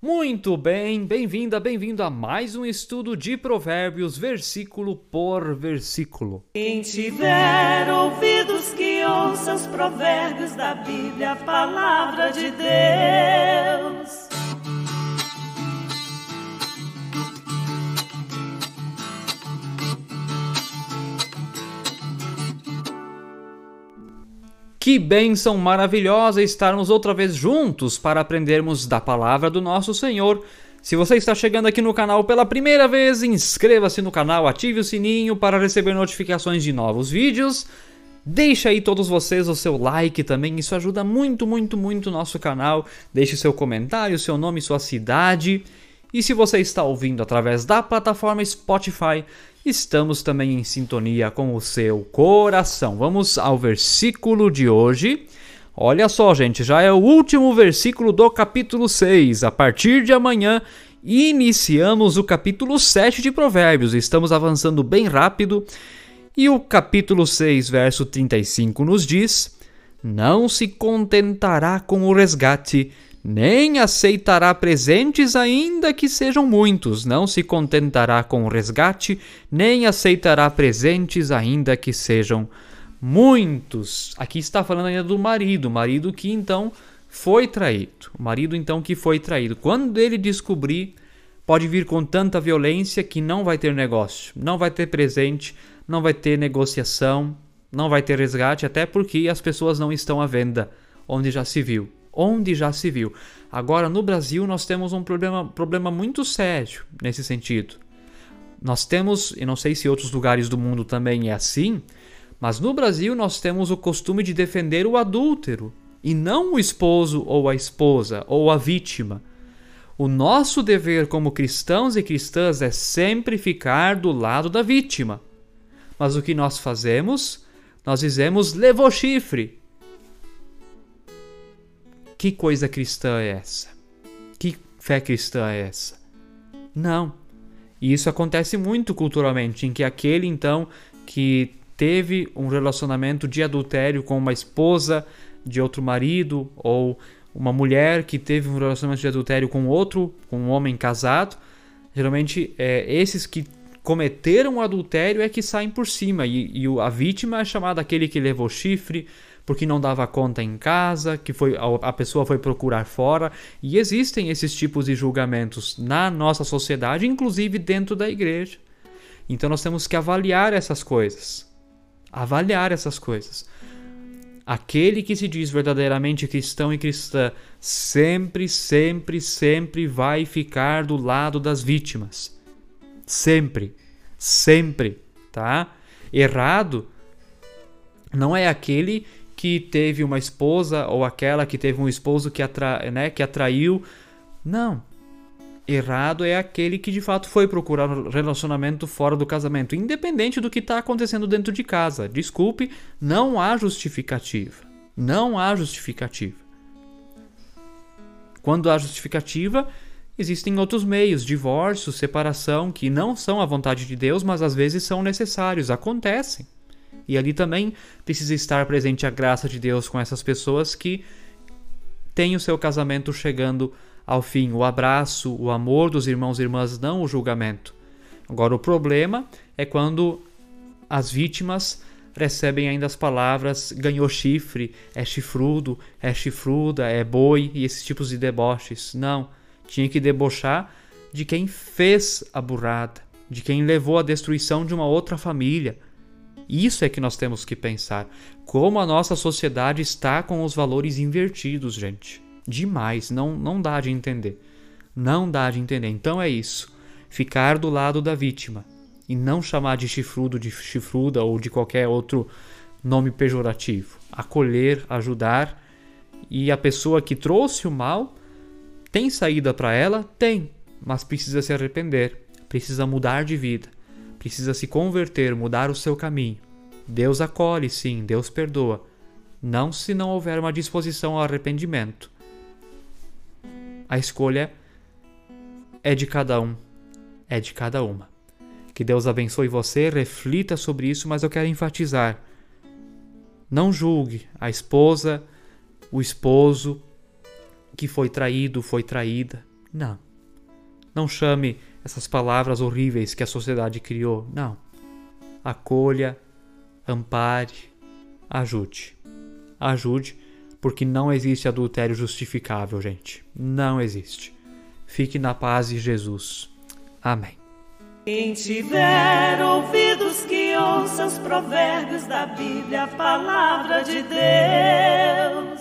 Muito bem, bem-vinda, bem-vindo a mais um estudo de Provérbios, versículo por versículo. Quem tiver ouvidos que ouça os provérbios da Bíblia, a palavra de Deus. Que bênção maravilhosa estarmos outra vez juntos para aprendermos da palavra do nosso Senhor. Se você está chegando aqui no canal pela primeira vez, inscreva-se no canal, ative o sininho para receber notificações de novos vídeos. Deixe aí todos vocês o seu like também, isso ajuda muito, muito, muito o nosso canal. Deixe seu comentário, seu nome, sua cidade. E se você está ouvindo através da plataforma Spotify, estamos também em sintonia com o seu coração. Vamos ao versículo de hoje. Olha só, gente, já é o último versículo do capítulo 6. A partir de amanhã, iniciamos o capítulo 7 de Provérbios. Estamos avançando bem rápido. E o capítulo 6, verso 35 nos diz: Não se contentará com o resgate nem aceitará presentes, ainda que sejam muitos, não se contentará com o resgate, nem aceitará presentes, ainda que sejam muitos. Aqui está falando ainda do marido, marido que então foi traído, o marido então que foi traído. Quando ele descobrir, pode vir com tanta violência que não vai ter negócio, não vai ter presente, não vai ter negociação, não vai ter resgate, até porque as pessoas não estão à venda, onde já se viu onde já se viu. Agora, no Brasil, nós temos um problema, problema muito sério nesse sentido. Nós temos, e não sei se outros lugares do mundo também é assim, mas no Brasil nós temos o costume de defender o adúltero e não o esposo ou a esposa ou a vítima. O nosso dever como cristãos e cristãs é sempre ficar do lado da vítima. Mas o que nós fazemos? Nós dizemos levou chifre, que coisa cristã é essa? Que fé cristã é essa? Não. E isso acontece muito culturalmente, em que aquele então que teve um relacionamento de adultério com uma esposa de outro marido ou uma mulher que teve um relacionamento de adultério com outro, com um homem casado, geralmente é, esses que cometeram o adultério é que saem por cima e, e a vítima é chamada aquele que levou chifre, porque não dava conta em casa, que foi a pessoa foi procurar fora, e existem esses tipos de julgamentos na nossa sociedade, inclusive dentro da igreja. Então nós temos que avaliar essas coisas. Avaliar essas coisas. Aquele que se diz verdadeiramente cristão e cristã sempre, sempre, sempre vai ficar do lado das vítimas. Sempre, sempre, tá? Errado não é aquele que teve uma esposa ou aquela que teve um esposo que, atra, né, que atraiu. Não. Errado é aquele que de fato foi procurar um relacionamento fora do casamento, independente do que está acontecendo dentro de casa. Desculpe, não há justificativa. Não há justificativa. Quando há justificativa, existem outros meios, divórcio, separação, que não são a vontade de Deus, mas às vezes são necessários, acontecem. E ali também precisa estar presente a graça de Deus com essas pessoas que têm o seu casamento chegando ao fim, o abraço, o amor dos irmãos e irmãs, não o julgamento. Agora, o problema é quando as vítimas recebem ainda as palavras ganhou chifre, é chifrudo, é chifruda, é boi e esses tipos de deboches. Não, tinha que debochar de quem fez a burrada, de quem levou à destruição de uma outra família, isso é que nós temos que pensar. Como a nossa sociedade está com os valores invertidos, gente. Demais, não, não dá de entender. Não dá de entender. Então é isso. Ficar do lado da vítima e não chamar de chifrudo, de chifruda ou de qualquer outro nome pejorativo. Acolher, ajudar e a pessoa que trouxe o mal tem saída para ela? Tem, mas precisa se arrepender, precisa mudar de vida precisa se converter, mudar o seu caminho. Deus acolhe, sim, Deus perdoa. Não se não houver uma disposição ao arrependimento. A escolha é de cada um, é de cada uma. Que Deus abençoe você, reflita sobre isso, mas eu quero enfatizar. Não julgue a esposa, o esposo que foi traído, foi traída. Não. Não chame essas palavras horríveis que a sociedade criou. Não. Acolha, ampare, ajude. Ajude, porque não existe adultério justificável, gente. Não existe. Fique na paz de Jesus. Amém. Quem tiver ouvidos que ouça os provérbios da Bíblia, a palavra de Deus.